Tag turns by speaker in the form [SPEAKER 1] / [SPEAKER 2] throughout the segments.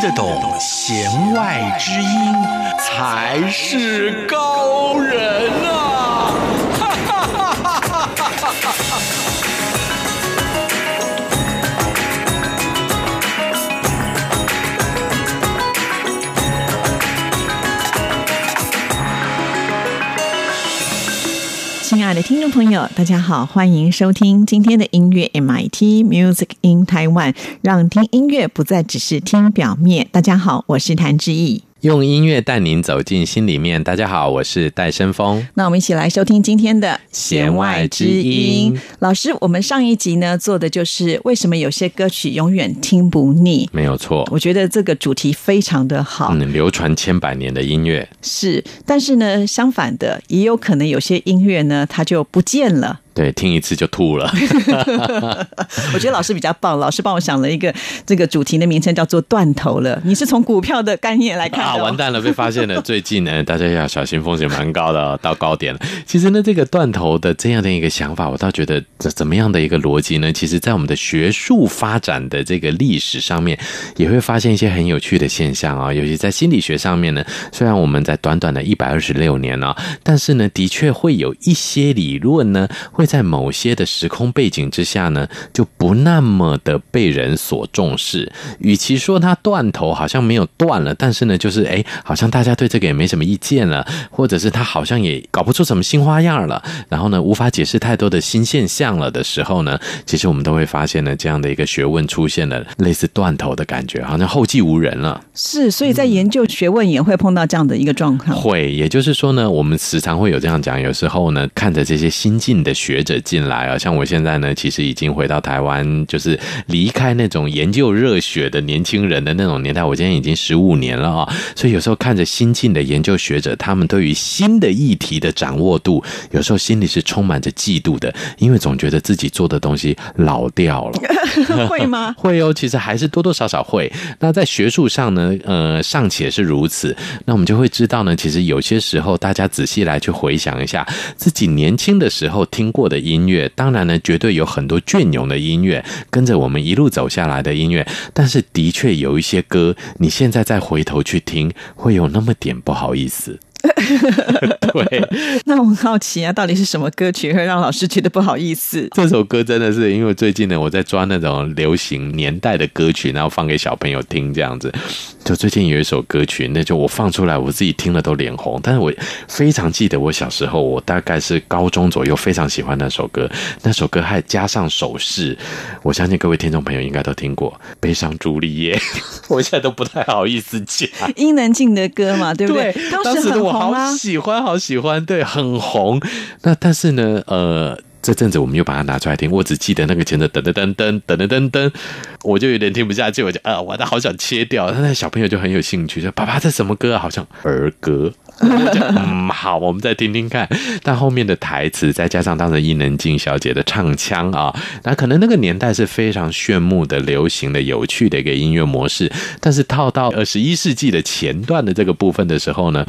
[SPEAKER 1] 听得懂弦外之音，才是高人呐。
[SPEAKER 2] 亲爱的听众朋友，大家好，欢迎收听今天的音乐 MIT Music in Taiwan，让听音乐不再只是听表面。大家好，我是谭志毅。
[SPEAKER 3] 用音乐带您走进心里面，大家好，我是戴生峰。
[SPEAKER 2] 那我们一起来收听今天的
[SPEAKER 3] 弦外之音。
[SPEAKER 2] 老师，我们上一集呢做的就是为什么有些歌曲永远听不腻？
[SPEAKER 3] 没有错，
[SPEAKER 2] 我觉得这个主题非常的好。
[SPEAKER 3] 嗯，流传千百年的音乐
[SPEAKER 2] 是，但是呢，相反的，也有可能有些音乐呢，它就不见了。
[SPEAKER 3] 对，听一次就吐了。
[SPEAKER 2] 我觉得老师比较棒，老师帮我想了一个这个主题的名称，叫做“断头了”。你是从股票的概念来看
[SPEAKER 3] 啊？完蛋了，被发现了！最近呢，大家要小心，风险蛮高的，到高点了。其实呢，这个“断头”的这样的一个想法，我倒觉得这怎么样的一个逻辑呢？其实，在我们的学术发展的这个历史上面，也会发现一些很有趣的现象啊。尤其在心理学上面呢，虽然我们在短短的一百二十六年啊，但是呢，的确会有一些理论呢，会。在某些的时空背景之下呢，就不那么的被人所重视。与其说它断头好像没有断了，但是呢，就是哎，好像大家对这个也没什么意见了，或者是它好像也搞不出什么新花样了，然后呢，无法解释太多的新现象了的时候呢，其实我们都会发现呢，这样的一个学问出现了类似断头的感觉，好像后继无人了。
[SPEAKER 2] 是，所以在研究学问也会碰到这样的一个状况。
[SPEAKER 3] 会，也就是说呢，我们时常会有这样讲，有时候呢，看着这些新进的学。学者进来啊，像我现在呢，其实已经回到台湾，就是离开那种研究热血的年轻人的那种年代。我今天已经十五年了啊，所以有时候看着新进的研究学者，他们对于新的议题的掌握度，有时候心里是充满着嫉妒的，因为总觉得自己做的东西老掉了，
[SPEAKER 2] 会吗？
[SPEAKER 3] 会哦，其实还是多多少少会。那在学术上呢，呃，尚且是如此。那我们就会知道呢，其实有些时候，大家仔细来去回想一下，自己年轻的时候听过。过的音乐，当然呢，绝对有很多隽永的音乐跟着我们一路走下来的音乐，但是的确有一些歌，你现在再回头去听，会有那么点不好意思。对，
[SPEAKER 2] 那我很好奇啊，到底是什么歌曲会让老师觉得不好意思？
[SPEAKER 3] 这首歌真的是因为最近呢，我在抓那种流行年代的歌曲，然后放给小朋友听，这样子。就最近有一首歌曲，那就我放出来，我自己听了都脸红。但是我非常记得我小时候，我大概是高中左右非常喜欢那首歌。那首歌还加上手势，我相信各位听众朋友应该都听过《悲伤朱丽叶》，我现在都不太好意思讲。
[SPEAKER 2] 伊能静的歌嘛，对不对？
[SPEAKER 3] 当时我。好喜欢，好喜欢，对，很红。那但是呢，呃，这阵子我们又把它拿出来听，我只记得那个前的噔噔噔噔噔噔噔噔，我就有点听不下去，我就啊，我的好想切掉。但那小朋友就很有兴趣，说：“爸爸，这什么歌啊？好像儿歌。”嗯，好，我们再听听看。但后面的台词，再加上当时伊能静小姐的唱腔啊，那可能那个年代是非常炫目的流行的有趣的一个音乐模式。但是套到二十一世纪的前段的这个部分的时候呢，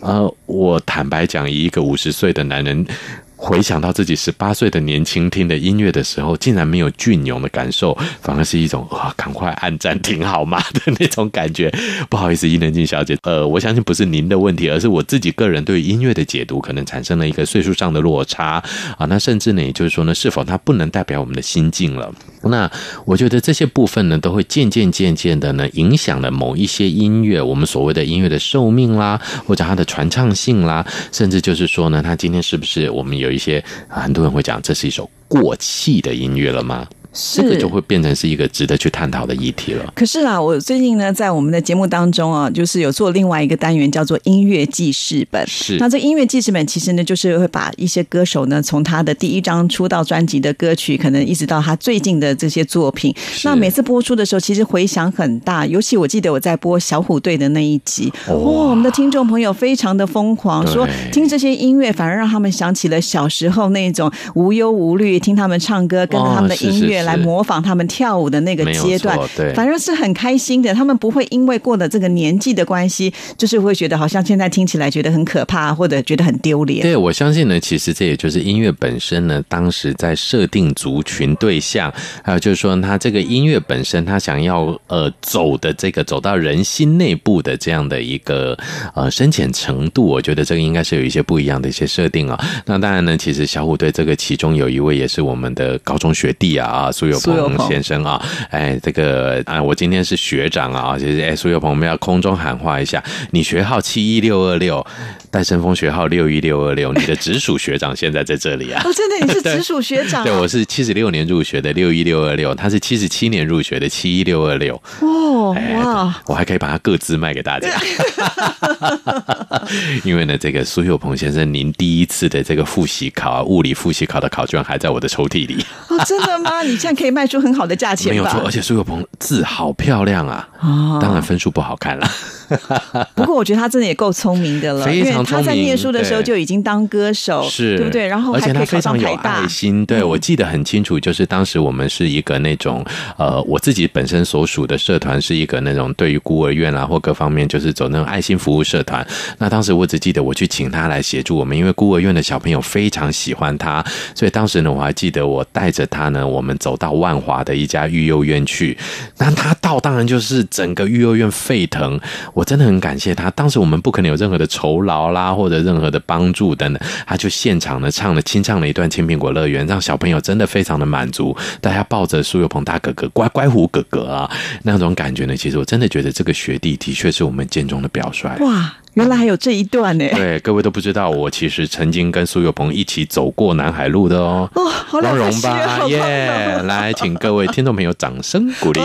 [SPEAKER 3] 呃，我坦白讲，一个五十岁的男人。回想到自己十八岁的年轻听的音乐的时候，竟然没有隽永的感受，反而是一种啊，赶快按暂停好吗的那种感觉。不好意思，伊能静小姐，呃，我相信不是您的问题，而是我自己个人对音乐的解读可能产生了一个岁数上的落差啊。那甚至呢，也就是说呢，是否它不能代表我们的心境了？那我觉得这些部分呢，都会渐渐渐渐的呢，影响了某一些音乐，我们所谓的音乐的寿命啦，或者它的传唱性啦，甚至就是说呢，它今天是不是我们有。一些很多人会讲，这是一首过气的音乐了吗？这个就会变成是一个值得去探讨的议题了。
[SPEAKER 2] 可是啊，我最近呢，在我们的节目当中啊，就是有做另外一个单元，叫做音乐记事本。
[SPEAKER 3] 是
[SPEAKER 2] 那这音乐记事本其实呢，就是会把一些歌手呢，从他的第一张出道专辑的歌曲，可能一直到他最近的这些作品。那每次播出的时候，其实回响很大。尤其我记得我在播小虎队的那一集，哇，我们的听众朋友非常的疯狂，说听这些音乐反而让他们想起了小时候那种无忧无虑，听他们唱歌，跟着他们的音乐。来模仿他们跳舞的那个阶段，
[SPEAKER 3] 对，
[SPEAKER 2] 反正是很开心的。他们不会因为过了这个年纪的关系，就是会觉得好像现在听起来觉得很可怕，或者觉得很丢脸。
[SPEAKER 3] 对我相信呢，其实这也就是音乐本身呢，当时在设定族群对象，还有就是说他这个音乐本身，他想要呃走的这个走到人心内部的这样的一个呃深浅程度，我觉得这个应该是有一些不一样的一些设定啊。那当然呢，其实小虎队这个其中有一位也是我们的高中学弟啊啊。苏有朋先生啊，哎，这个啊，我今天是学长啊，就是哎，苏有朋，我们要空中喊话一下，你学号七一六二六。戴森峰学号六一六二六，你的直属学长现在在这里啊！
[SPEAKER 2] 哦，真的你是 直属学长。
[SPEAKER 3] 对，我是七十六年入学的六一六二六，他是七十七年入学的七一六二六。
[SPEAKER 2] 哦哇！
[SPEAKER 3] 我还可以把他自卖给大家。因为呢，这个苏有朋先生，您第一次的这个复习考啊，物理复习考的考卷还在我的抽屉里。
[SPEAKER 2] 哦，真的吗？你这在可以卖出很好的价钱。
[SPEAKER 3] 没有错，而且苏有朋字好漂亮啊！啊，当然分数不好看了。
[SPEAKER 2] 不过我觉得他真的也够聪明的了，
[SPEAKER 3] 非常。
[SPEAKER 2] 他在念书的时候就已经当歌手，
[SPEAKER 3] 是，
[SPEAKER 2] 对不对？然后
[SPEAKER 3] 而且他非常有爱心。对，我记得很清楚，就是当时我们是一个那种呃，我自己本身所属的社团是一个那种对于孤儿院啊或各方面，就是走那种爱心服务社团。那当时我只记得我去请他来协助我们，因为孤儿院的小朋友非常喜欢他，所以当时呢，我还记得我带着他呢，我们走到万华的一家育幼院去。那他到，当然就是整个育幼院沸腾。我真的很感谢他。当时我们不可能有任何的酬劳。啦或者任何的帮助等等，他就现场的唱了清唱了一段《青苹果乐园》，让小朋友真的非常的满足。大家抱着苏有朋大哥哥、乖乖虎哥哥啊，那种感觉呢，其实我真的觉得这个学弟的确是我们建中的表率。
[SPEAKER 2] 哇！原来还有这一段呢！
[SPEAKER 3] 对，各位都不知道，我其实曾经跟苏有朋一起走过南海路的哦。
[SPEAKER 2] 哦，
[SPEAKER 3] 光荣吧，耶！来，请各位听众朋友掌声鼓励。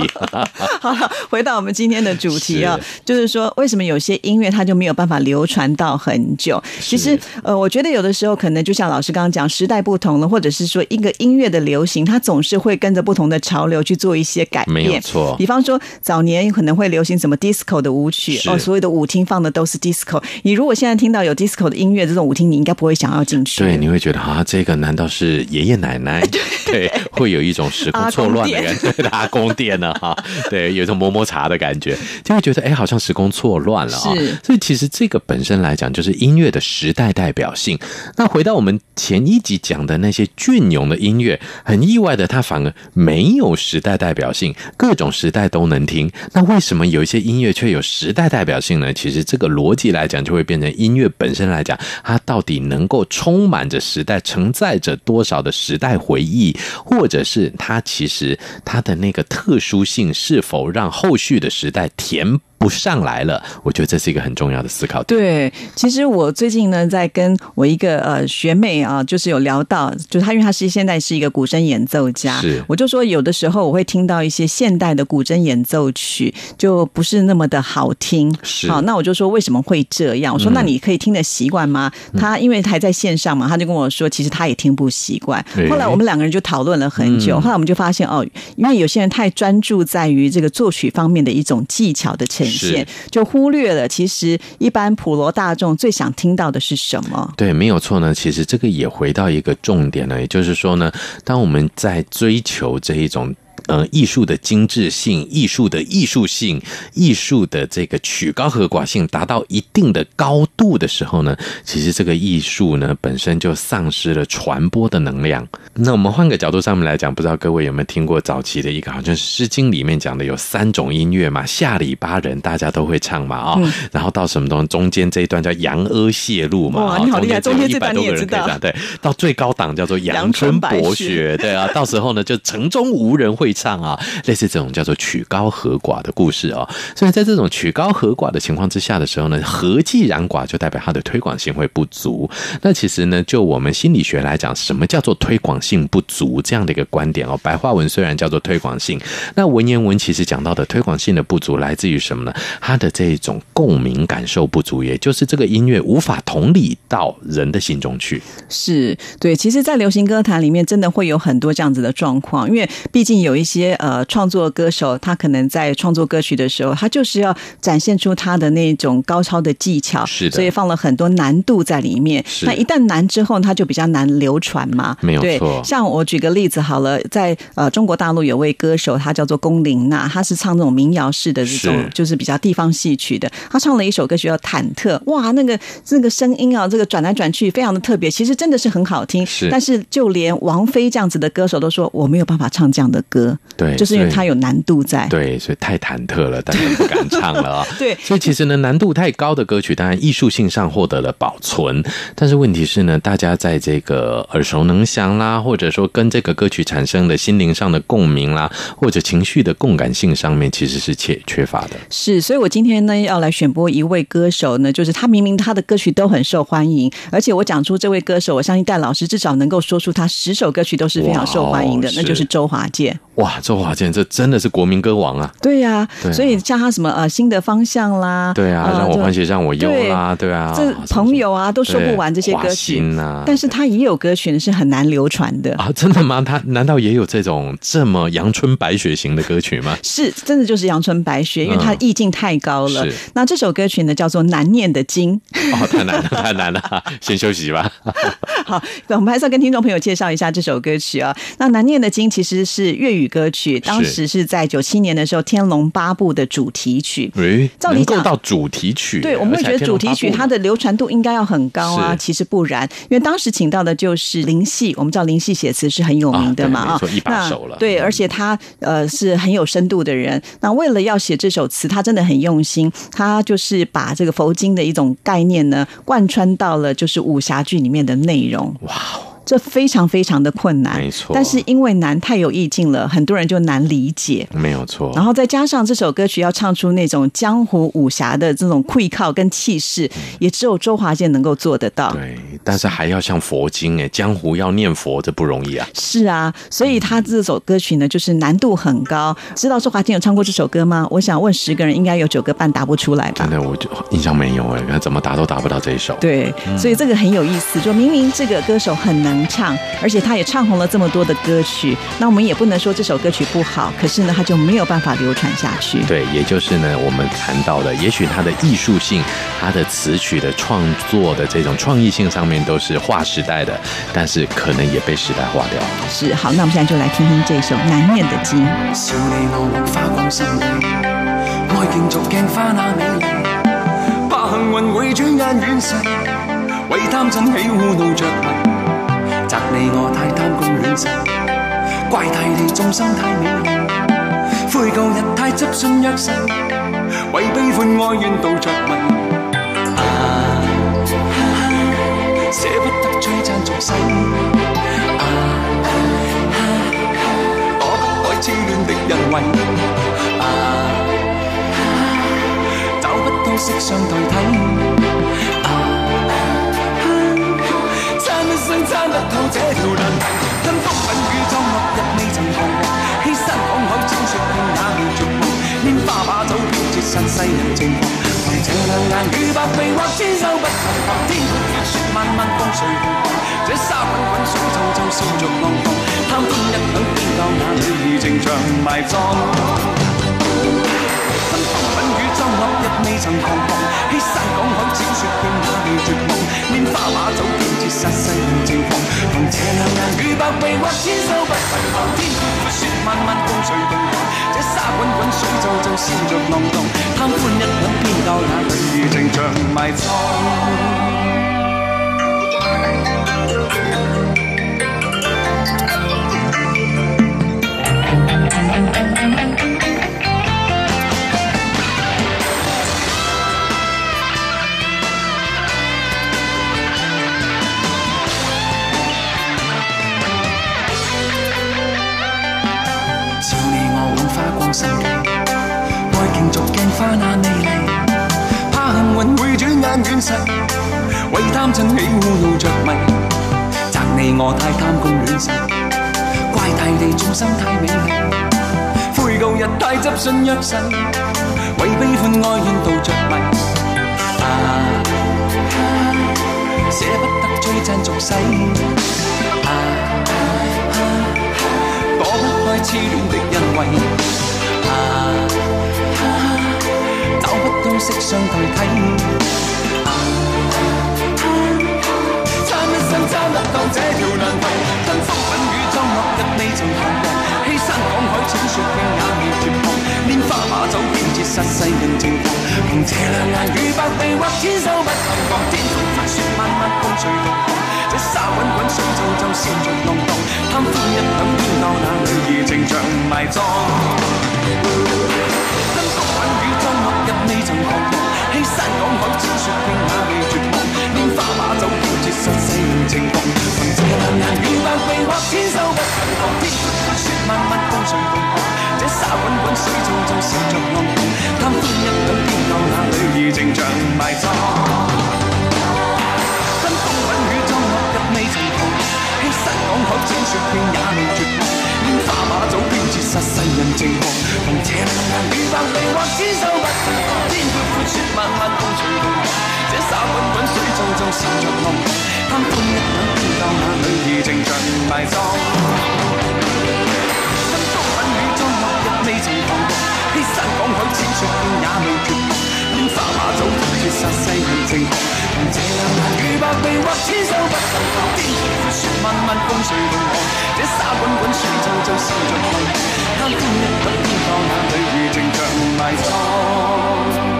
[SPEAKER 2] 好，回到我们今天的主题啊，就是说，为什么有些音乐它就没有办法流传到很久？其实，呃，我觉得有的时候可能就像老师刚刚讲，时代不同了，或者是说一个音乐的流行，它总是会跟着不同的潮流去做一些改变。
[SPEAKER 3] 没有错。
[SPEAKER 2] 比方说，早年可能会流行什么 disco 的舞曲，哦，所谓的舞厅。放的都是 disco，你如果现在听到有 disco 的音乐，这种舞厅你应该不会想要进去，
[SPEAKER 3] 对，你会觉得啊，这个难道是爷爷奶奶？对，会有一种时空错乱的感觉，他宫殿呢？哈，对，有种摩摩茶的感觉，就会觉得哎，好像时空错乱了啊。所以其实这个本身来讲，就是音乐的时代代表性。那回到我们前一集讲的那些隽永的音乐，很意外的，它反而没有时代代表性，各种时代都能听。那为什么有一些音乐却有时代代表性呢？其实。这个逻辑来讲，就会变成音乐本身来讲，它到底能够充满着时代，承载着多少的时代回忆，或者是它其实它的那个特殊性，是否让后续的时代填？不上来了，我觉得这是一个很重要的思考点。
[SPEAKER 2] 对，其实我最近呢，在跟我一个呃学妹啊，就是有聊到，就是她因为她是现在是一个古筝演奏家，
[SPEAKER 3] 是，
[SPEAKER 2] 我就说有的时候我会听到一些现代的古筝演奏曲，就不是那么的好听，好，那我就说为什么会这样？我说那你可以听得习惯吗？她因为还在线上嘛，她就跟我说，其实她也听不习惯。后来我们两个人就讨论了很久，后来我们就发现哦，因为有些人太专注在于这个作曲方面的一种技巧的成。是，就忽略了其实一般普罗大众最想听到的是什么？
[SPEAKER 3] 对，没有错呢。其实这个也回到一个重点呢，也就是说呢，当我们在追求这一种。呃，艺术的精致性、艺术的艺术性、艺术的这个曲高和寡性，达到一定的高度的时候呢，其实这个艺术呢本身就丧失了传播的能量。那我们换个角度上面来讲，不知道各位有没有听过早期的一个，好像《诗经》里面讲的有三种音乐嘛，下里巴人大家都会唱嘛啊，然后到什么东西中间这一段叫阳阿谢露嘛，
[SPEAKER 2] 哇，你好厉害，中间这一
[SPEAKER 3] 段
[SPEAKER 2] 你也对道，
[SPEAKER 3] 对，到最高档叫做阳春博雪，对啊，到时候呢就城中无人会。唱啊，类似这种叫做曲高和寡的故事哦。所以在这种曲高和寡的情况之下的时候呢，和既然寡就代表它的推广性会不足。那其实呢，就我们心理学来讲，什么叫做推广性不足这样的一个观点哦？白话文虽然叫做推广性，那文言文其实讲到的推广性的不足来自于什么呢？它的这一种共鸣感受不足，也就是这个音乐无法同理到人的心中去。
[SPEAKER 2] 是对，其实，在流行歌坛里面，真的会有很多这样子的状况，因为毕竟有。一些呃，创作歌手他可能在创作歌曲的时候，他就是要展现出他的那种高超的技巧，
[SPEAKER 3] 是，
[SPEAKER 2] 所以放了很多难度在里面。那一旦难之后，他就比较难流传嘛，
[SPEAKER 3] 没有错。
[SPEAKER 2] 像我举个例子好了，在呃中国大陆有位歌手，他叫做龚琳娜，他是唱那种民谣式的这种，就是比较地方戏曲的。他唱了一首歌，曲叫《忐忑》。哇，那个那个声音啊，这个转来转去非常的特别，其实真的是很好听。但是就连王菲这样子的歌手都说，我没有办法唱这样的歌。
[SPEAKER 3] 对，
[SPEAKER 2] 就是因为它有难度在，
[SPEAKER 3] 对，所以太忐忑了，大家不敢唱了。
[SPEAKER 2] 对，
[SPEAKER 3] 所以其实呢，难度太高的歌曲，当然艺术性上获得了保存，但是问题是呢，大家在这个耳熟能详啦，或者说跟这个歌曲产生的心灵上的共鸣啦，或者情绪的共感性上面，其实是缺缺乏的。
[SPEAKER 2] 是，所以我今天呢要来选播一位歌手呢，就是他明明他的歌曲都很受欢迎，而且我讲出这位歌手，我相信戴老师至少能够说出他十首歌曲都是非常受欢迎的，那就是周华健。
[SPEAKER 3] 哇，周华健这真的是国民歌王啊！
[SPEAKER 2] 对呀，所以像他什么呃新的方向啦，
[SPEAKER 3] 对啊，让我欢喜让我忧啦，对啊，
[SPEAKER 2] 这朋友啊都说不完这些歌曲
[SPEAKER 3] 啊。
[SPEAKER 2] 但是他也有歌曲是很难流传的
[SPEAKER 3] 啊！真的吗？他难道也有这种这么阳春白雪型的歌曲吗？
[SPEAKER 2] 是，真的就是阳春白雪，因为他意境太高了。那这首歌曲呢叫做《难念的经》。
[SPEAKER 3] 哦，太难了，太难了，先休息吧。
[SPEAKER 2] 好，我们还是要跟听众朋友介绍一下这首歌曲啊。那《难念的经》其实是粤语。语歌曲，当时是在九七年的时候，《天龙八部》的主题曲。
[SPEAKER 3] 诶，能
[SPEAKER 2] 讲
[SPEAKER 3] 到主题曲，
[SPEAKER 2] 对，我们会觉得主题曲它的流传度应该要很高啊。其实不然，因为当时请到的就是林夕，我们知道林夕写词是很有名的嘛
[SPEAKER 3] 啊，
[SPEAKER 2] 那对，而且他呃是很有深度的人。那为了要写这首词，他真的很用心，他就是把这个佛经的一种概念呢，贯穿到了就是武侠剧里面的内容。
[SPEAKER 3] 哇哦！
[SPEAKER 2] 这非常非常的困难，
[SPEAKER 3] 没错。
[SPEAKER 2] 但是因为难太有意境了，很多人就难理解，
[SPEAKER 3] 没有错。
[SPEAKER 2] 然后再加上这首歌曲要唱出那种江湖武侠的这种愧靠跟气势，也只有周华健能够做得到。
[SPEAKER 3] 对，但是还要像佛经哎，江湖要念佛这不容易啊。
[SPEAKER 2] 是啊，所以他这首歌曲呢，就是难度很高。知道周华健有唱过这首歌吗？我想问十个人，应该有九个半答不出来吧？
[SPEAKER 3] 真的，我就印象没有哎，那怎么答都答不到这一首。
[SPEAKER 2] 对，所以这个很有意思，就明明这个歌手很难。能唱，而且他也唱红了这么多的歌曲，那我们也不能说这首歌曲不好。可是呢，他就没有办法流传下去。
[SPEAKER 3] 对，也就是呢，我们谈到的，也许他的艺术性、他的词曲的创作的这种创意性上面都是划时代的，但是可能也被时代化掉。
[SPEAKER 2] 是，好，那我们现在就来听听这首《难念的
[SPEAKER 4] 经》。为贪喜，着責你我太貪功戀勢，怪替你眾生太美麗，悔舊日太執信約誓，為悲歡哀怨到着迷。啊，捨不得摧殘俗世，啊，躲不開清亂的人為，啊，找不到色相代替。生撑得透这条难题？曾风风雨雨中落日未曾狂，欺山赶海千雪浪，哪里寻梦？拈花把酒偏折伤，世人情狂。凭这两眼与百臂或千手不能防，天阔阔，雪漫漫，风随浪。这沙滚滚水皱皱，笑着浪荡，贪欢一晌，偏教那女儿情长埋葬。曾风风雨雨中落日未曾彷徨，欺山赶。海。绝望，拈花把酒敬，折煞世人情狂，凭这两眼与百臂或千手不寻常。天阔阔雪漫漫，共谁吹狂。这沙滚滚，水皱皱，笑着浪荡。贪欢一晌，偏教那里情长埋藏。聲勢，為貪嗔喜惡怒着迷，責你我太貪功戀勢，怪大地眾生太美麗，悔舊日太執信約誓，為悲歡哀怨道着迷。啊，捨不得追讚俗世，啊，躲不開痴戀的恩惠。啊。找不到色相代替。贪，贪一生贪不荡，这条难题，跟风滚雨中落日未曾看。欺山赶海千雪冰也未绝望，拈花把酒偏折煞世人情狂。凭这两眼与百臂或千手不能防。天风翻雪漫漫共谁同航？这沙滚滚水皱皱，笑着浪荡。贪欢一晌偏教那女儿情长埋葬。欺山赶海，千雪山也未绝望；拈花把酒，千绝世情狂。凭这两人，如白璧或天授，不寻常。天阔阔，雪漫漫，风信断肠。这沙滚滚，水撞撞，成着浪。贪欢一两，偏教那女已情像埋葬。跟风赶雨，撞落日未曾红。欺山赶海，千雪山也未绝望。沙马早编绝杀世人寂寞。红者两眼欲白眉或千愁不散。天阔阔，雪漫漫，风徐徐，这沙滚滚，水皱皱，心着乱。贪欢一晚，便教那女儿情像埋葬。雨落日未曾逃，披山赶海，千锤也未绝。下马祖绝杀世人情狂，这这眼与白臂，或千手不受伤。天阔，雪漫漫，风随浪。这沙滚滚，水皱皱，心在痛。他今日飘到哪里，情长埋葬。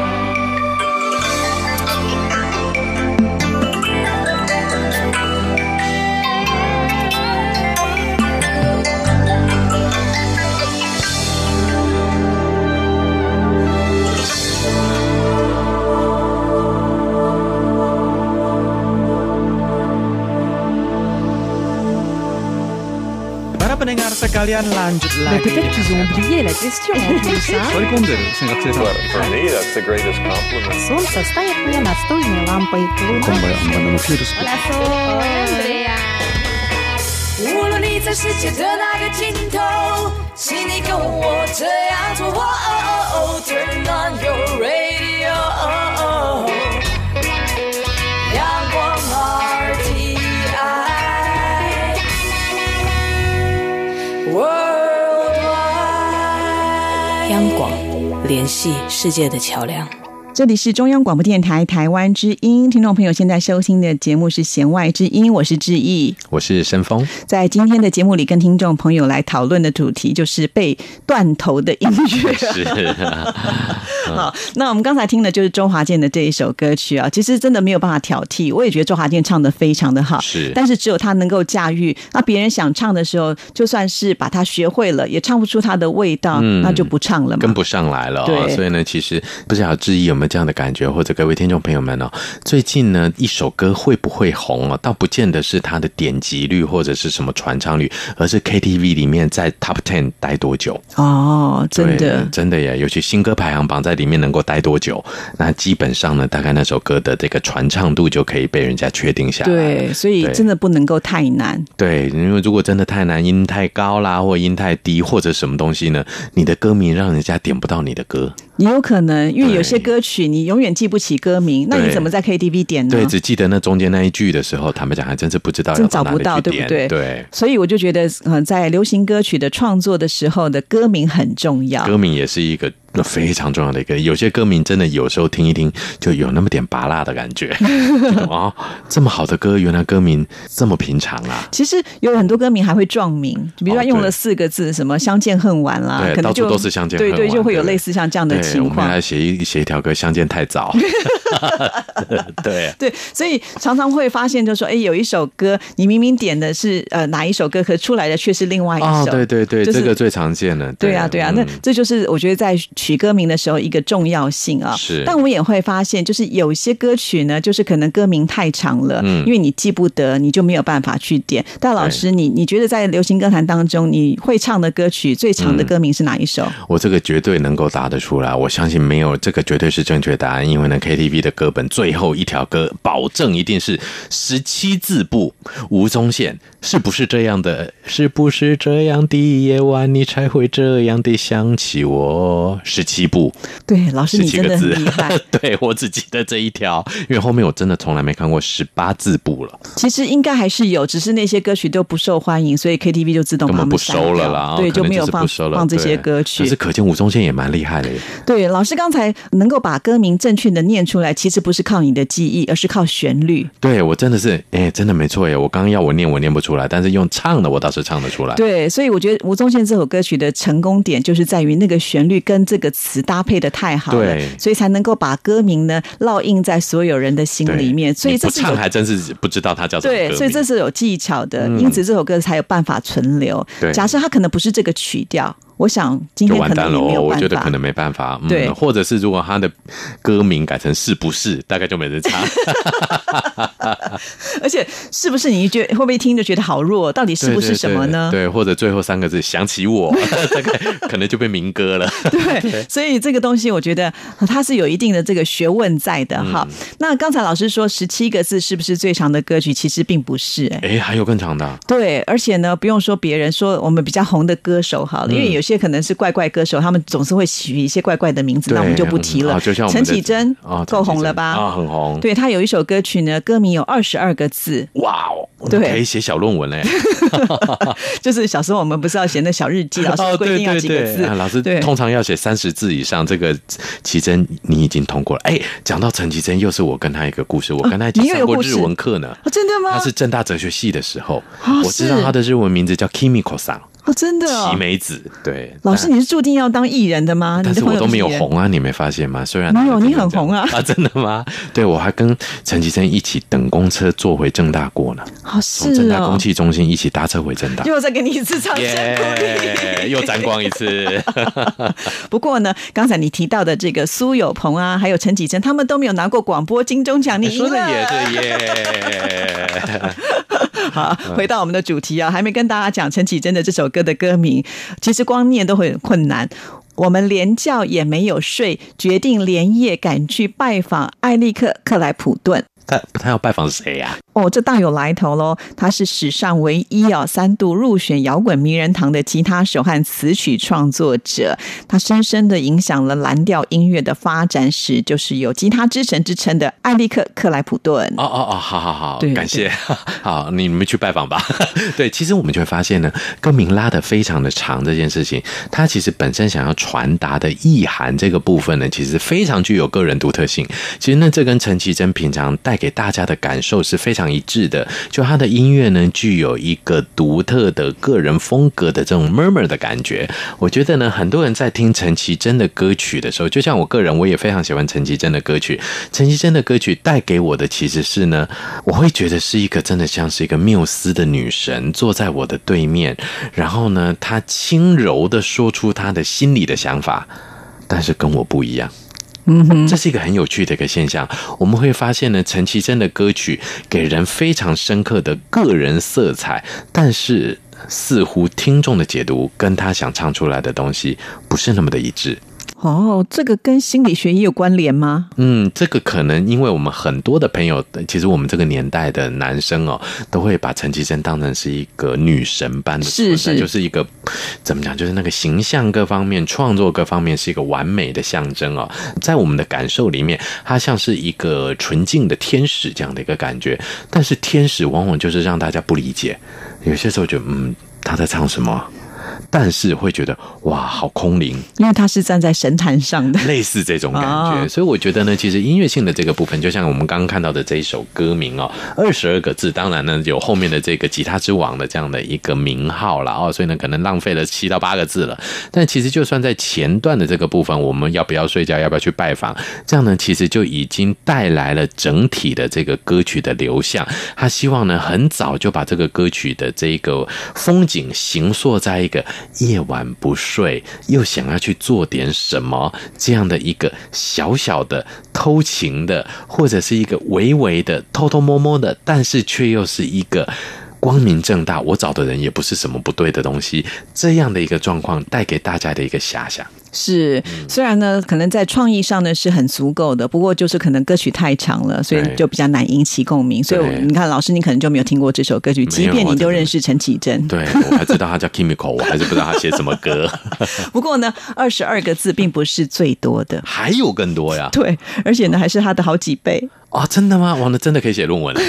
[SPEAKER 5] pendengar sekalian lanjut
[SPEAKER 6] Mais
[SPEAKER 5] lagi.
[SPEAKER 6] peut-être qu'ils ont oublié la question en plus, hein
[SPEAKER 5] Sekundă, sunt acceptat.
[SPEAKER 7] For me, that's the greatest compliment.
[SPEAKER 6] Солнце станет мне настольной лампой. Луна
[SPEAKER 8] 无论你在世界的哪个尽头，请你跟我这样做。哦哦哦，Turn on your radio。
[SPEAKER 9] 广联系世界的桥梁。
[SPEAKER 2] 这里是中央广播电台台湾之音，听众朋友现在收听的节目是《弦外之音》，我是志毅，
[SPEAKER 3] 我是申峰。
[SPEAKER 2] 在今天的节目里，跟听众朋友来讨论的主题就是被断头的音乐。
[SPEAKER 3] 是、
[SPEAKER 2] 好，那我们刚才听的就是周华健的这一首歌曲啊，其实真的没有办法挑剔，我也觉得周华健唱的非常的好，
[SPEAKER 3] 是。
[SPEAKER 2] 但是只有他能够驾驭，那别人想唱的时候，就算是把他学会了，也唱不出他的味道，那就不唱了嘛，
[SPEAKER 3] 跟不上来了。
[SPEAKER 2] 对，
[SPEAKER 3] 所以呢，其实不是要志毅有。们这样的感觉，或者各位听众朋友们哦，最近呢，一首歌会不会红啊？倒不见得是它的点击率或者是什么传唱率，而是 KTV 里面在 Top Ten 待多久
[SPEAKER 2] 哦？真的，
[SPEAKER 3] 真的耶！尤其新歌排行榜在里面能够待多久，那基本上呢，大概那首歌的这个传唱度就可以被人家确定下来。
[SPEAKER 2] 对，所以真的不能够太难。
[SPEAKER 3] 对，因为如果真的太难，音太高啦，或音太低，或者什么东西呢？你的歌名让人家点不到你的歌。
[SPEAKER 2] 你有可能，因为有些歌曲你永远记不起歌名，那你怎么在 KTV 点呢？
[SPEAKER 3] 对，只记得那中间那一句的时候，他们讲还真是不知道，
[SPEAKER 2] 真找不到，对不对？
[SPEAKER 3] 对。
[SPEAKER 2] 所以我就觉得，嗯，在流行歌曲的创作的时候，的歌名很重要。
[SPEAKER 3] 歌名也是一个。那非常重要的一个，有些歌名真的有时候听一听就有那么点拔辣的感觉 哦，这么好的歌，原来歌名这么平常啊！
[SPEAKER 2] 其实有很多歌名还会撞名，比如说用了四个字，什么“相见恨晚”啦，
[SPEAKER 3] 到处都是“见恨晚”，
[SPEAKER 2] 对对，就会有类似像这样的情况。
[SPEAKER 3] 我们写一写一条歌，“相见太早 ”。对
[SPEAKER 2] 对，所以常常会发现，就说哎，有一首歌，你明明点的是呃哪一首歌，可出来的却是另外一首。
[SPEAKER 3] 对对对，这个最常见的。
[SPEAKER 2] 对啊对啊，那这就是我觉得在。取歌名的时候一个重要性啊，
[SPEAKER 3] 是，
[SPEAKER 2] 但我们也会发现，就是有些歌曲呢，就是可能歌名太长了，
[SPEAKER 3] 嗯，
[SPEAKER 2] 因为你记不得，你就没有办法去点。但老师，你你觉得在流行歌坛当中，你会唱的歌曲最长的歌名是哪一首？
[SPEAKER 3] 我这个绝对能够答得出来，我相信没有这个绝对是正确答案，因为呢，KTV 的歌本最后一条歌，保证一定是十七字部吴宗宪，是不是这样的？是不是这样的夜晚，你才会这样的想起我？十七部，
[SPEAKER 2] 对老师，你真的厉害。
[SPEAKER 3] 对我只记得这一条，因为后面我真的从来没看过十八字部了。
[SPEAKER 2] 其实应该还是有，只是那些歌曲都不受欢迎，所以 KTV 就自动
[SPEAKER 3] 本不收了啦。
[SPEAKER 2] 对，就没有放放这些歌曲。
[SPEAKER 3] 可是可见吴宗宪也蛮厉害的耶。
[SPEAKER 2] 对，老师刚才能够把歌名正确的念出来，其实不是靠你的记忆，而是靠旋律。
[SPEAKER 3] 对我真的是，哎，真的没错耶。我刚刚要我念，我念不出来，但是用唱的，我倒是唱得出来。
[SPEAKER 2] 对，所以我觉得吴宗宪这首歌曲的成功点就是在于那个旋律跟这。这个词搭配的太好了，所以才能够把歌名呢烙印在所有人的心里面。所以
[SPEAKER 3] 不唱还真是不知道它叫什么
[SPEAKER 2] 对，所以这是有技巧的，因此这首歌才有办法存留。假设它可能不是这个曲调。我想今天就
[SPEAKER 3] 完蛋了哦，我觉得可能没办法，
[SPEAKER 2] 对，
[SPEAKER 3] 或者是如果他的歌名改成是不是，大概就没人唱。
[SPEAKER 2] 而且是不是你一觉会不会一听就觉得好弱？到底是不是什么呢？
[SPEAKER 3] 对，或者最后三个字想起我，大概可能就被民歌了。
[SPEAKER 2] 对，所以这个东西我觉得它是有一定的这个学问在的哈。那刚才老师说十七个字是不是最长的歌曲？其实并不是，哎，
[SPEAKER 3] 还有更长的。
[SPEAKER 2] 对，而且呢，不用说别人说我们比较红的歌手哈，因为有些。这可能是怪怪歌手，他们总是会取一些怪怪的名字，那我们就不提了。陈绮贞够红了吧？
[SPEAKER 3] 啊，很红。
[SPEAKER 2] 对他有一首歌曲呢，歌名有二十二个字。
[SPEAKER 3] 哇哦，
[SPEAKER 2] 对，
[SPEAKER 3] 可以写小论文嘞。
[SPEAKER 2] 就是小时候我们不是要写那小日记，老师规定要几个字，
[SPEAKER 3] 老师通常要写三十字以上。这个绮贞你已经通过了。哎，讲到陈绮贞，又是我跟他一个故事。我跟他一起上过日文课呢，
[SPEAKER 2] 真的吗？
[SPEAKER 3] 他是正大哲学系的时候，我知道他的日文名字叫 Kimiko 桑。
[SPEAKER 2] 哦，真的哦，
[SPEAKER 3] 齐美子，对，
[SPEAKER 2] 老师，你是注定要当艺人的吗？
[SPEAKER 3] 但是我都没有红啊，你没发现吗？虽然
[SPEAKER 2] 没有，你很红啊！
[SPEAKER 3] 啊，真的吗？对，我还跟陈启贞一起等公车坐回正大过呢。
[SPEAKER 2] 好是哦，从正
[SPEAKER 3] 大空气中心一起搭车回正大，
[SPEAKER 2] 又再给你一次掌声鼓励，
[SPEAKER 3] 又沾光一次。
[SPEAKER 2] 不过呢，刚才你提到的这个苏有朋啊，还有陈启贞，他们都没有拿过广播金钟奖，你
[SPEAKER 3] 的也是耶！
[SPEAKER 2] 好，回到我们的主题啊，还没跟大家讲陈绮贞的这首歌的歌名，其实光念都会很困难。我们连觉也没有睡，决定连夜赶去拜访艾利克克莱普顿。
[SPEAKER 3] 他不太要拜访谁呀？
[SPEAKER 2] 哦，这大有来头喽！他是史上唯一啊三度入选摇滚名人堂的吉他手和词曲创作者，他深深的影响了蓝调音乐的发展史。就是有“吉他之神”之称的艾利克克莱普顿。
[SPEAKER 3] 哦哦哦，好好好，感谢。好，你们去拜访吧。对，其实我们就会发现呢，歌名拉的非常的长，这件事情，他其实本身想要传达的意涵这个部分呢，其实非常具有个人独特性。其实那这跟陈绮贞平常带给大家的感受是非常一致的。就他的音乐呢，具有一个独特的个人风格的这种 murmur 的感觉。我觉得呢，很多人在听陈绮贞的歌曲的时候，就像我个人，我也非常喜欢陈绮贞的歌曲。陈绮贞的歌曲带给我的其实是呢，我会觉得是一个真的像是一个缪斯的女神坐在我的对面，然后呢，她轻柔的说出她的心里的想法，但是跟我不一样。
[SPEAKER 2] 嗯哼，
[SPEAKER 3] 这是一个很有趣的一个现象。我们会发现呢，陈绮贞的歌曲给人非常深刻的个人色彩，但是似乎听众的解读跟他想唱出来的东西不是那么的一致。
[SPEAKER 2] 哦，这个跟心理学也有关联吗？
[SPEAKER 3] 嗯，这个可能因为我们很多的朋友，其实我们这个年代的男生哦，都会把陈绮贞当成是一个女神般的存在，就是一个怎么讲，就是那个形象各方面、创作各方面是一个完美的象征哦。在我们的感受里面，她像是一个纯净的天使这样的一个感觉。但是天使往往就是让大家不理解，有些时候就嗯，她在唱什么。但是会觉得哇，好空灵，
[SPEAKER 2] 因为他是站在神坛上的，
[SPEAKER 3] 类似这种感觉。所以我觉得呢，其实音乐性的这个部分，就像我们刚刚看到的这一首歌名哦，二十二个字。当然呢，有后面的这个“吉他之王”的这样的一个名号了哦，所以呢，可能浪费了七到八个字了。但其实就算在前段的这个部分，我们要不要睡觉，要不要去拜访，这样呢，其实就已经带来了整体的这个歌曲的流向。他希望呢，很早就把这个歌曲的这个风景形塑在一个。夜晚不睡，又想要去做点什么，这样的一个小小的偷情的，或者是一个微微的偷偷摸摸的，但是却又是一个。光明正大，我找的人也不是什么不对的东西。这样的一个状况带给大家的一个遐想
[SPEAKER 2] 是，虽然呢，可能在创意上呢是很足够的，不过就是可能歌曲太长了，所以就比较难引起共鸣。所以你看，老师你可能就没有听过这首歌曲，即便你都认识陈绮贞，
[SPEAKER 3] 对我还知道他叫 Kimiko，我还是不知道他写什么歌。
[SPEAKER 2] 不过呢，二十二个字并不是最多的，
[SPEAKER 3] 还有更多呀。
[SPEAKER 2] 对，而且呢，还是他的好几倍。
[SPEAKER 3] 啊，真的吗？完了，真的可以写论文了。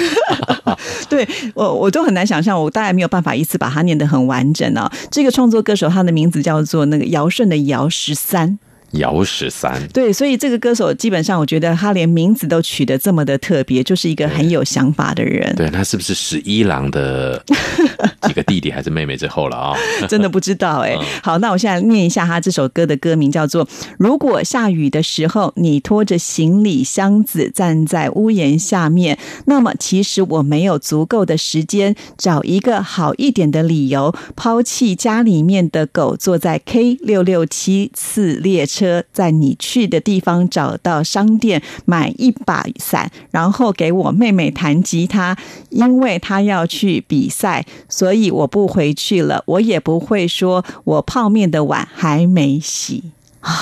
[SPEAKER 2] 对，我我都很难想象，我当然没有办法一次把它念得很完整啊。这个创作歌手，他的名字叫做那个尧舜的尧十三。
[SPEAKER 3] 姚十三，
[SPEAKER 2] 对，所以这个歌手基本上，我觉得他连名字都取得这么的特别，就是一个很有想法的人。
[SPEAKER 3] 对，他是不是十一郎的 几个弟弟还是妹妹之后了啊？
[SPEAKER 2] 真的不知道哎。好，那我现在念一下他这首歌的歌名，叫做《如果下雨的时候你拖着行李箱子站在屋檐下面》，那么其实我没有足够的时间找一个好一点的理由抛弃家里面的狗，坐在 K 六六七次列车。车，在你去的地方找到商店买一把伞，然后给我妹妹弹吉他，因为她要去比赛，所以我不回去了，我也不会说我泡面的碗还没洗啊，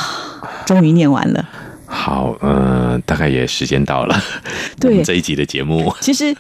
[SPEAKER 2] 终于念完了。
[SPEAKER 3] 好，嗯，大概也时间到了，
[SPEAKER 2] 对
[SPEAKER 3] 这一集的节目，
[SPEAKER 2] 其实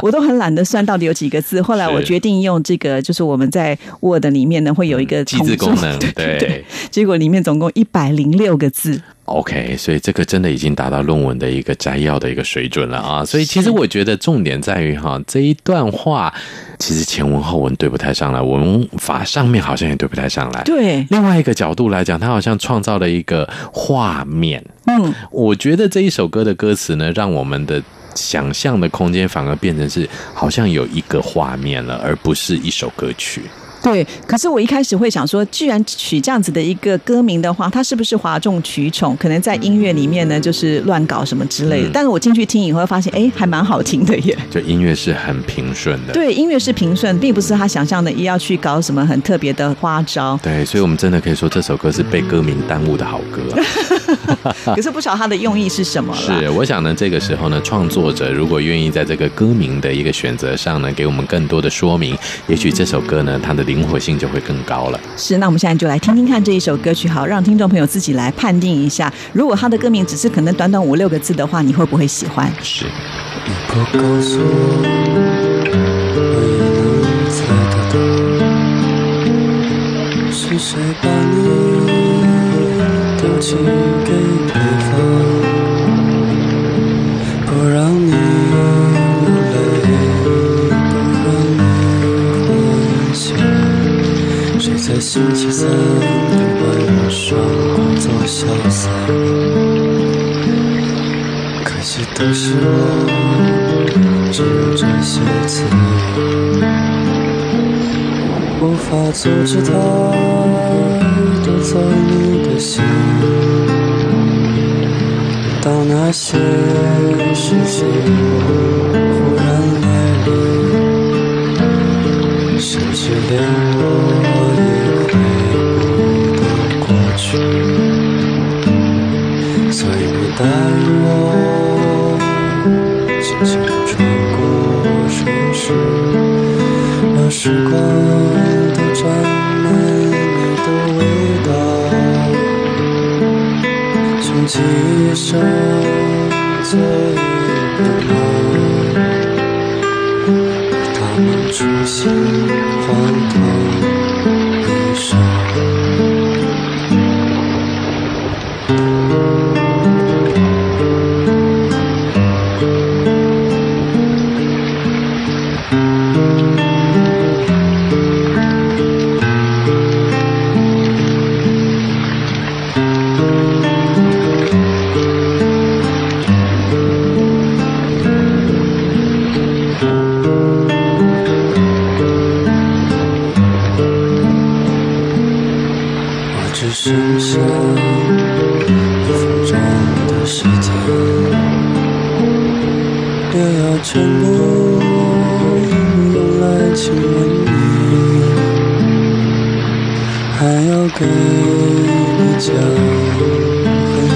[SPEAKER 2] 我都很懒得算到底有几个字。后来我决定用这个，就是我们在 Word 里面呢会有一个
[SPEAKER 3] 统字功能，
[SPEAKER 2] 对对，结果里面总共一百零六个字。
[SPEAKER 3] OK，所以这个真的已经达到论文的一个摘要的一个水准了啊！所以其实我觉得重点在于哈，这一段话其实前文后文对不太上来，文法上面好像也对不太上来。
[SPEAKER 2] 对，
[SPEAKER 3] 另外一个角度来讲，他好像创造了一个画面。
[SPEAKER 2] 嗯，
[SPEAKER 3] 我觉得这一首歌的歌词呢，让我们的想象的空间反而变成是好像有一个画面了，而不是一首歌曲。
[SPEAKER 2] 对，可是我一开始会想说，既然取这样子的一个歌名的话，他是不是哗众取宠？可能在音乐里面呢，就是乱搞什么之类的。但是我进去听以后，发现哎，还蛮好听的耶。
[SPEAKER 3] 就音乐是很平顺的。
[SPEAKER 2] 对，音乐是平顺，并不是他想象的也要去搞什么很特别的花招。
[SPEAKER 3] 对，所以，我们真的可以说这首歌是被歌名耽误的好歌。
[SPEAKER 2] 可是不晓他的用意是什么了。
[SPEAKER 3] 是，我想呢，这个时候呢，创作者如果愿意在这个歌名的一个选择上呢，给我们更多的说明，也许这首歌呢，它的。灵活性就会更高了。
[SPEAKER 2] 是，那我们现在就来听听看这一首歌曲，好，让听众朋友自己来判定一下，如果他的歌名只是可能短短五六个字的话，你会不会喜欢？
[SPEAKER 3] 是。
[SPEAKER 10] 谁把你星期三的我说工作潇洒。可惜的是，我只有这些词，无法阻止他夺走你的心。到那些时间。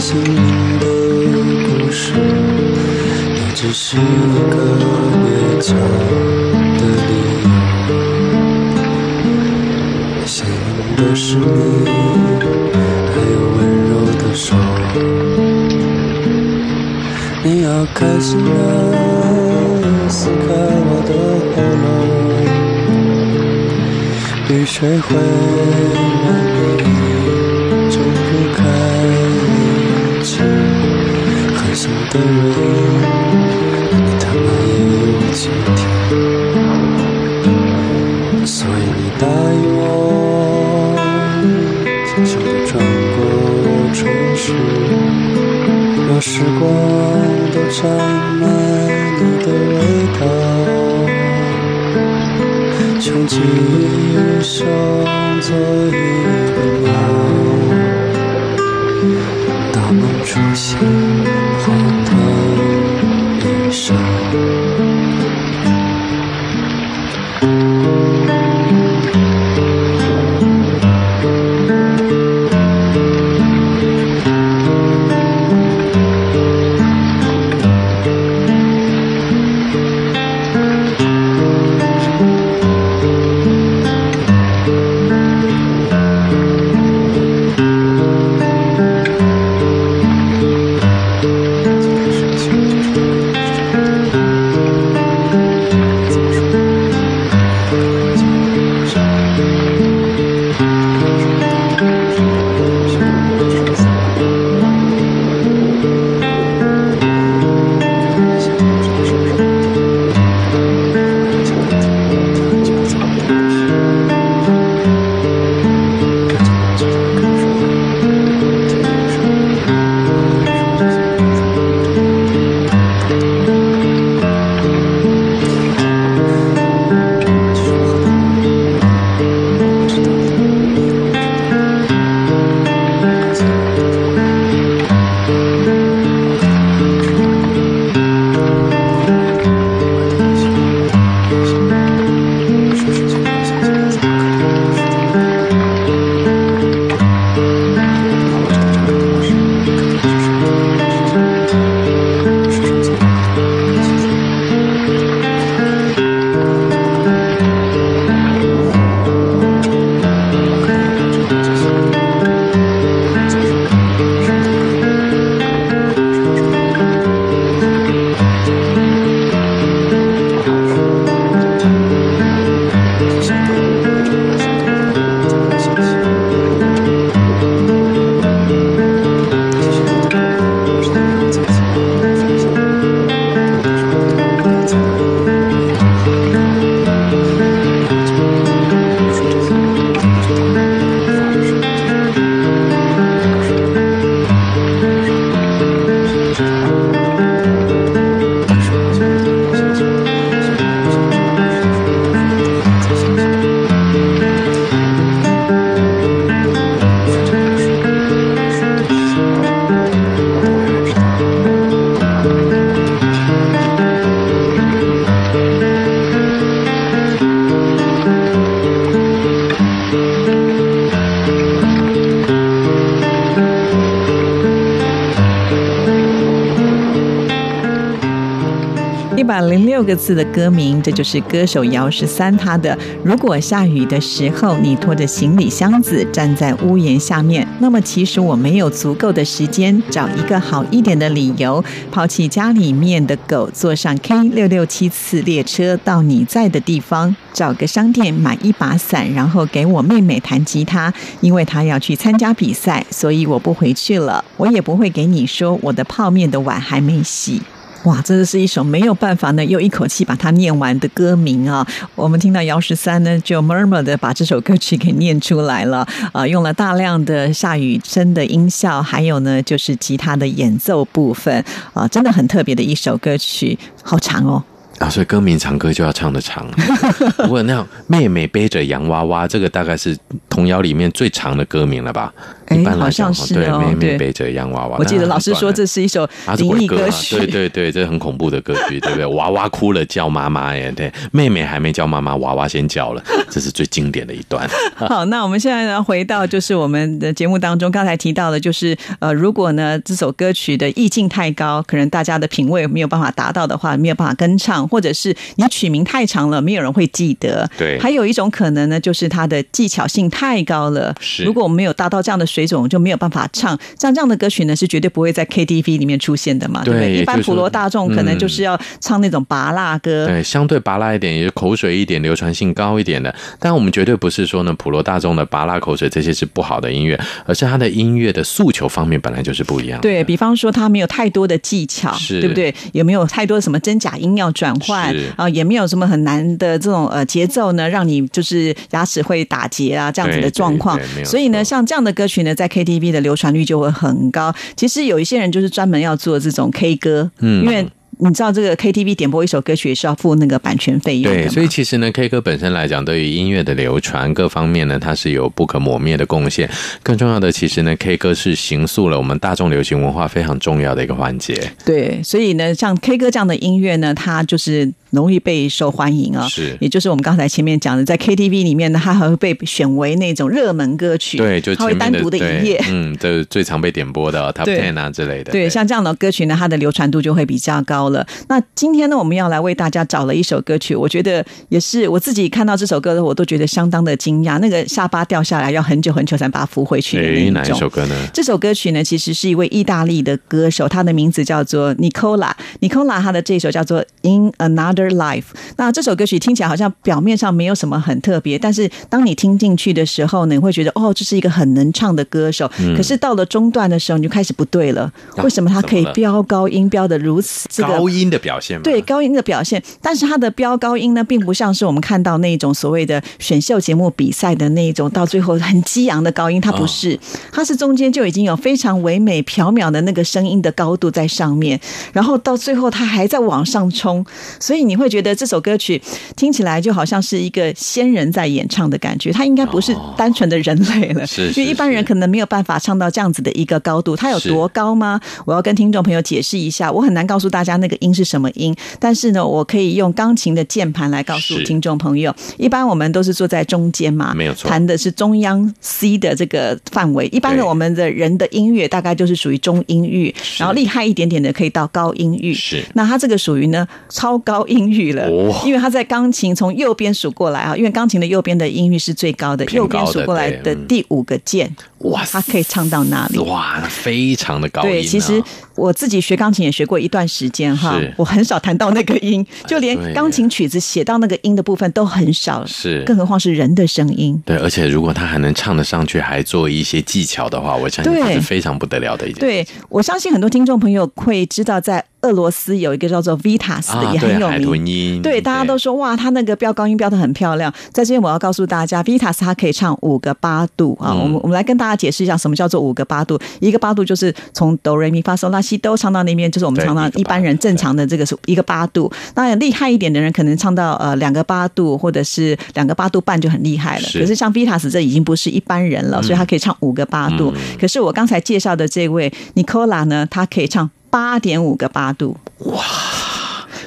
[SPEAKER 10] 心的故事，也只是一个蹩脚的由。幸运的是你，还有温柔的手。你要开心的撕开我的喉咙，雨水会。的人，他们也有今天。所以你答应我，悄悄地穿过城市，让时光都沾满你的味道，穷极一生做一。
[SPEAKER 2] 这个字的歌名，这就是歌手姚十三他的。如果下雨的时候，你拖着行李箱子站在屋檐下面，那么其实我没有足够的时间找一个好一点的理由，抛弃家里面的狗，坐上 K 六六七次列车到你在的地方，找个商店买一把伞，然后给我妹妹弹吉他，因为她要去参加比赛，所以我不回去了，我也不会给你说我的泡面的碗还没洗。哇，真的是一首没有办法呢，又一口气把它念完的歌名啊！我们听到姚十三呢，就默默的把这首歌曲给念出来了，啊，用了大量的下雨声的音效，还有呢就是吉他的演奏部分，啊，真的很特别的一首歌曲，好长哦。
[SPEAKER 3] 啊，所以歌名长，歌就要唱的长。不过那妹妹背着洋娃娃，这个大概是童谣里面最长的歌名了吧。一般来讲，对，妹妹背着洋娃娃。
[SPEAKER 2] 我记得老师说，这是一首灵异歌曲，
[SPEAKER 3] 对对对，这很恐怖的歌曲，对不对？娃娃哭了叫妈妈耶，对，妹妹还没叫妈妈，娃娃先叫了，这是最经典的一段。
[SPEAKER 2] 好，那我们现在呢，回到，就是我们的节目当中，刚才提到的，就是呃，如果呢，这首歌曲的意境太高，可能大家的品味没有办法达到的话，没有办法跟唱，或者是你曲名太长了，没有人会记得。
[SPEAKER 3] 对，
[SPEAKER 2] 还有一种可能呢，就是它的技巧性太高了。
[SPEAKER 3] 是，
[SPEAKER 2] 如果我们没有达到这样的。水肿就没有办法唱，像这样的歌曲呢，是绝对不会在 KTV 里面出现的嘛，对不对？一般普罗大众可能就是要唱那种拔辣歌，
[SPEAKER 3] 对，相对拔辣一点，也是口水一点，流传性高一点的。但我们绝对不是说呢，普罗大众的拔辣口水这些是不好的音乐，而是他的音乐的诉求方面本来就是不一样。
[SPEAKER 2] 对比方说，他没有太多的技巧，对不对？也没有太多什么真假音要转换啊，也没有什么很难的这种呃节奏呢，让你就是牙齿会打结啊这样子的状况。所以呢，像这样的歌曲。在 KTV 的流传率就会很高。其实有一些人就是专门要做这种 K 歌，
[SPEAKER 3] 嗯，
[SPEAKER 2] 因为你知道这个 KTV 点播一首歌曲也是要付那个版权费用的。
[SPEAKER 3] 对，所以其实呢，K 歌本身来讲，对于音乐的流传各方面呢，它是有不可磨灭的贡献。更重要的，其实呢，K 歌是形塑了我们大众流行文化非常重要的一个环节。
[SPEAKER 2] 对，所以呢，像 K 歌这样的音乐呢，它就是。容易被受欢迎啊，
[SPEAKER 3] 是，
[SPEAKER 2] 也就是我们刚才前面讲的，在 KTV 里面呢，它还会被选为那种热门歌曲，
[SPEAKER 3] 对，就
[SPEAKER 2] 它会单独的营业，
[SPEAKER 3] 嗯，这最常被点播的，Top Ten 啊之类的，
[SPEAKER 2] 对，像这样的歌曲呢，它的流传度就会比较高了。那今天呢，我们要来为大家找了一首歌曲，我觉得也是我自己看到这首歌的，我都觉得相当的惊讶。那个下巴掉下来要很久很久才把它扶回去的那
[SPEAKER 3] 哪一首歌呢？
[SPEAKER 2] 这首歌曲呢，其实是一位意大利的歌手，他的名字叫做 Nicola，Nicola，他的这首叫做 In Another。Life。那这首歌曲听起来好像表面上没有什么很特别，但是当你听进去的时候，呢，你会觉得哦，这是一个很能唱的歌手。可是到了中段的时候，你就开始不对了。为什么他可以飙高音飙的如此
[SPEAKER 3] 高音的表现？
[SPEAKER 2] 对高音的表现，但是他的飙高音呢，并不像是我们看到那种所谓的选秀节目比赛的那一种，到最后很激昂的高音，他不是，他是中间就已经有非常唯美缥缈的那个声音的高度在上面，然后到最后他还在往上冲，所以。你会觉得这首歌曲听起来就好像是一个仙人在演唱的感觉，它应该不是单纯的人类了，因为一般人可能没有办法唱到这样子的一个高度。它有多高吗？我要跟听众朋友解释一下，我很难告诉大家那个音是什么音，但是呢，我可以用钢琴的键盘来告诉听众朋友。一般我们都是坐在中间嘛，
[SPEAKER 3] 没有错，
[SPEAKER 2] 弹的是中央 C 的这个范围。一般的我们的人的音乐大概就是属于中音域，然后厉害一点点的可以到高音域。
[SPEAKER 3] 是，
[SPEAKER 2] 那它这个属于呢超高音。音域了，因为他在钢琴从右边数过来啊，因为钢琴的右边的音域是最高的，右边数过来的第五个键，
[SPEAKER 3] 哇，
[SPEAKER 2] 他可以唱到那里，
[SPEAKER 3] 哇，非常的高。
[SPEAKER 2] 对，其实我自己学钢琴也学过一段时间哈，我很少弹到那个音，就连钢琴曲子写到那个音的部分都很少，
[SPEAKER 3] 是，
[SPEAKER 2] 更何况是人的声音。
[SPEAKER 3] 对，而且如果他还能唱得上去，还做一些技巧的话，我相信是非常不得了的一件。
[SPEAKER 2] 对，我相信很多听众朋友会知道在。俄罗斯有一个叫做 Vitas 的也很有名，对，大家都说哇，他那个飙高音飙的很漂亮。在这边我要告诉大家，Vitas 他可以唱五个八度啊！我们我们来跟大家解释一下，什么叫做五个八度？一个八度就是从哆瑞咪发嗦拉西哆唱到那边，就是我们常常
[SPEAKER 3] 一
[SPEAKER 2] 般人正常的这个是一个八度。那厉害一点的人可能唱到呃两个八度，或者是两个八度半就很厉害了。可是像 Vitas 这已经不是一般人了，所以他可以唱五个八度。可是我刚才介绍的这位 Nicola 呢，他可以唱。八点五个八度，哇！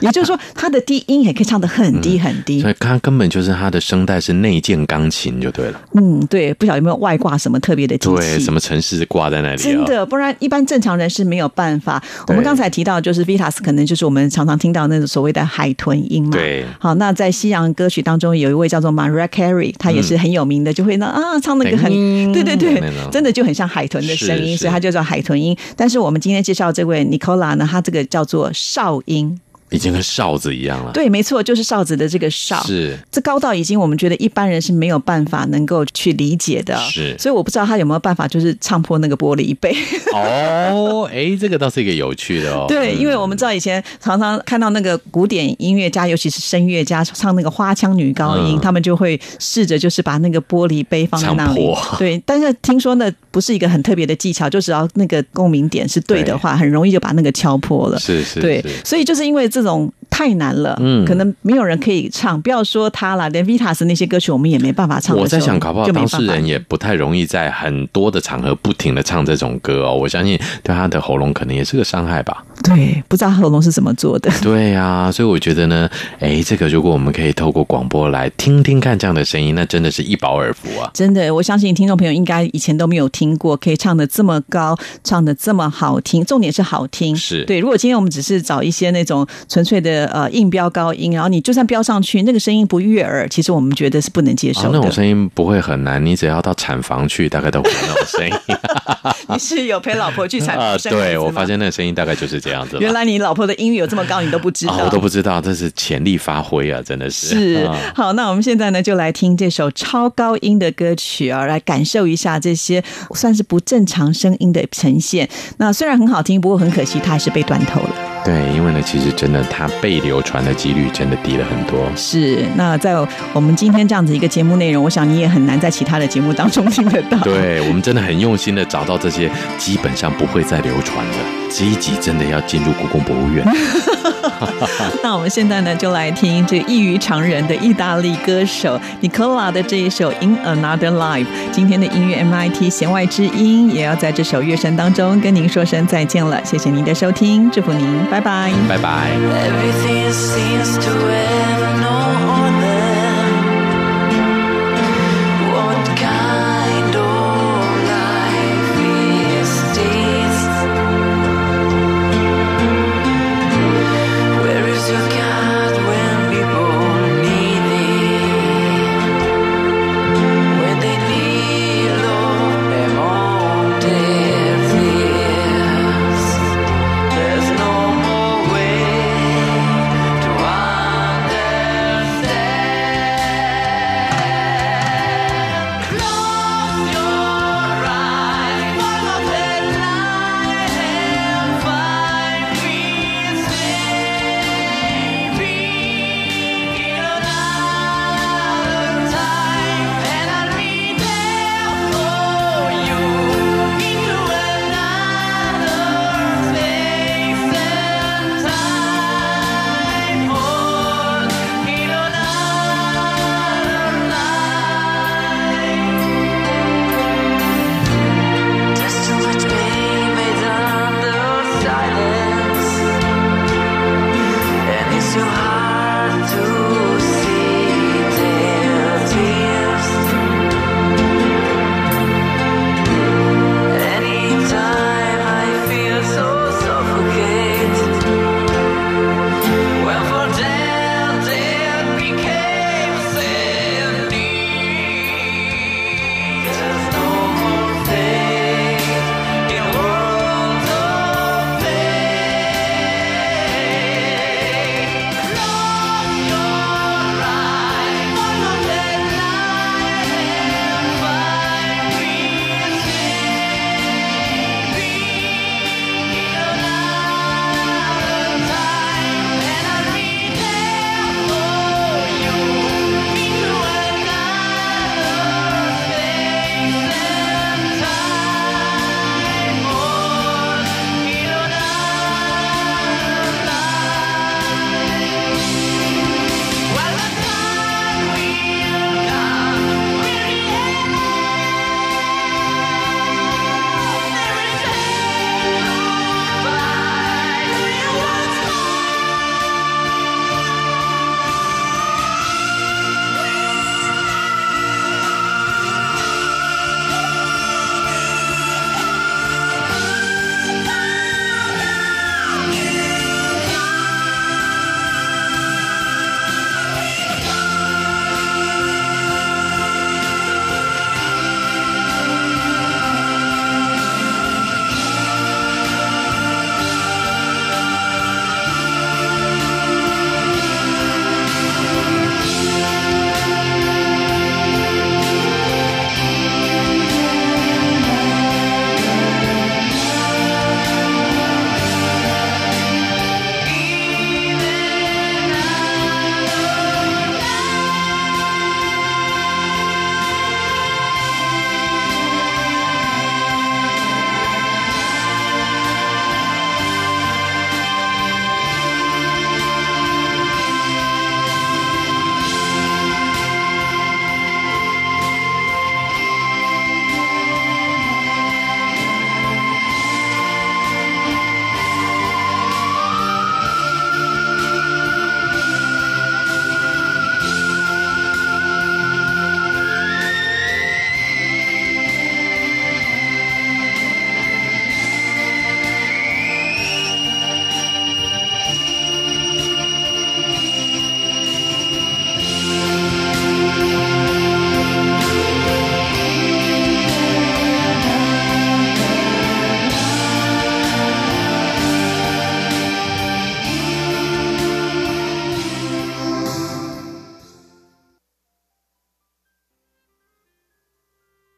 [SPEAKER 2] 也就是说，他的低音也可以唱的很低很低，
[SPEAKER 3] 所以他根本就是他的声带是内建钢琴就对了。
[SPEAKER 2] 嗯，对，不晓得有没有外挂什么特别的机器，
[SPEAKER 3] 什么城市挂在那里。
[SPEAKER 2] 真的，不然一般正常人是没有办法。我们刚才提到，就是 Vitas 可能就是我们常常听到那种所谓的海豚音嘛。
[SPEAKER 3] 对。
[SPEAKER 2] 好，那在西洋歌曲当中，有一位叫做 Maria Carey，他也是很有名的，就会那啊唱那个很对对对，真的就很像海豚的声音，所以他就叫海豚音。但是我们今天介绍这位 Nicola 呢，他这个叫做哨音。
[SPEAKER 3] 已经跟哨子一样了，
[SPEAKER 2] 对，没错，就是哨子的这个哨，
[SPEAKER 3] 是
[SPEAKER 2] 这高到已经我们觉得一般人是没有办法能够去理解的，
[SPEAKER 3] 是，
[SPEAKER 2] 所以我不知道他有没有办法，就是唱破那个玻璃杯。
[SPEAKER 3] 哦，哎，这个倒是一个有趣的哦，
[SPEAKER 2] 对，因为我们知道以前常常看到那个古典音乐家，尤其是声乐家唱那个花腔女高音，他们就会试着就是把那个玻璃杯放在那里，对，但是听说那不是一个很特别的技巧，就只要那个共鸣点是对的话，很容易就把那个敲破了，
[SPEAKER 3] 是是，
[SPEAKER 2] 对，所以就是因为这。这种太难了，
[SPEAKER 3] 嗯，
[SPEAKER 2] 可能没有人可以唱。不要说他了，连 Vitas 那些歌曲，我们也没办法唱。
[SPEAKER 3] 我在想，搞不好当事人也不太容易在很多的场合不停的唱这种歌哦。我相信对他的喉咙可能也是个伤害吧。
[SPEAKER 2] 对，不知道喉龙是怎么做的。
[SPEAKER 3] 对啊，所以我觉得呢，哎，这个如果我们可以透过广播来听听看这样的声音，那真的是一饱耳福啊！
[SPEAKER 2] 真的，我相信听众朋友应该以前都没有听过，可以唱的这么高，唱的这么好听，重点是好听。
[SPEAKER 3] 是
[SPEAKER 2] 对，如果今天我们只是找一些那种纯粹的呃硬飙高音，然后你就算飙上去，那个声音不悦耳，其实我们觉得是不能接受。
[SPEAKER 3] 那种声音不会很难，你只要到产房去，大概都会有那种声音。
[SPEAKER 2] 你是有陪老婆去产房？
[SPEAKER 3] 对，我发现那个声音大概就是这样。
[SPEAKER 2] 原来你老婆的音域有这么高，你都不知道，
[SPEAKER 3] 我都不知道，这是潜力发挥啊，真的是。
[SPEAKER 2] 是，好，那我们现在呢，就来听这首超高音的歌曲啊，来感受一下这些算是不正常声音的呈现。那虽然很好听，不过很可惜，它还是被断头了。
[SPEAKER 3] 对，因为呢，其实真的，它被流传的几率真的低了很多。
[SPEAKER 2] 是，那在我们今天这样子一个节目内容，我想你也很难在其他的节目当中听得到。
[SPEAKER 3] 对，我们真的很用心的找到这些基本上不会再流传的，积极真的要进入故宫博物院。
[SPEAKER 2] 那我们现在呢，就来听这异于常人的意大利歌手 Nicola 的这一首 In Another Life。今天的音乐 MIT 弦外之音也要在这首乐声当中跟您说声再见了。谢谢您的收听，祝福您，拜。
[SPEAKER 8] Bye bye. Bye bye.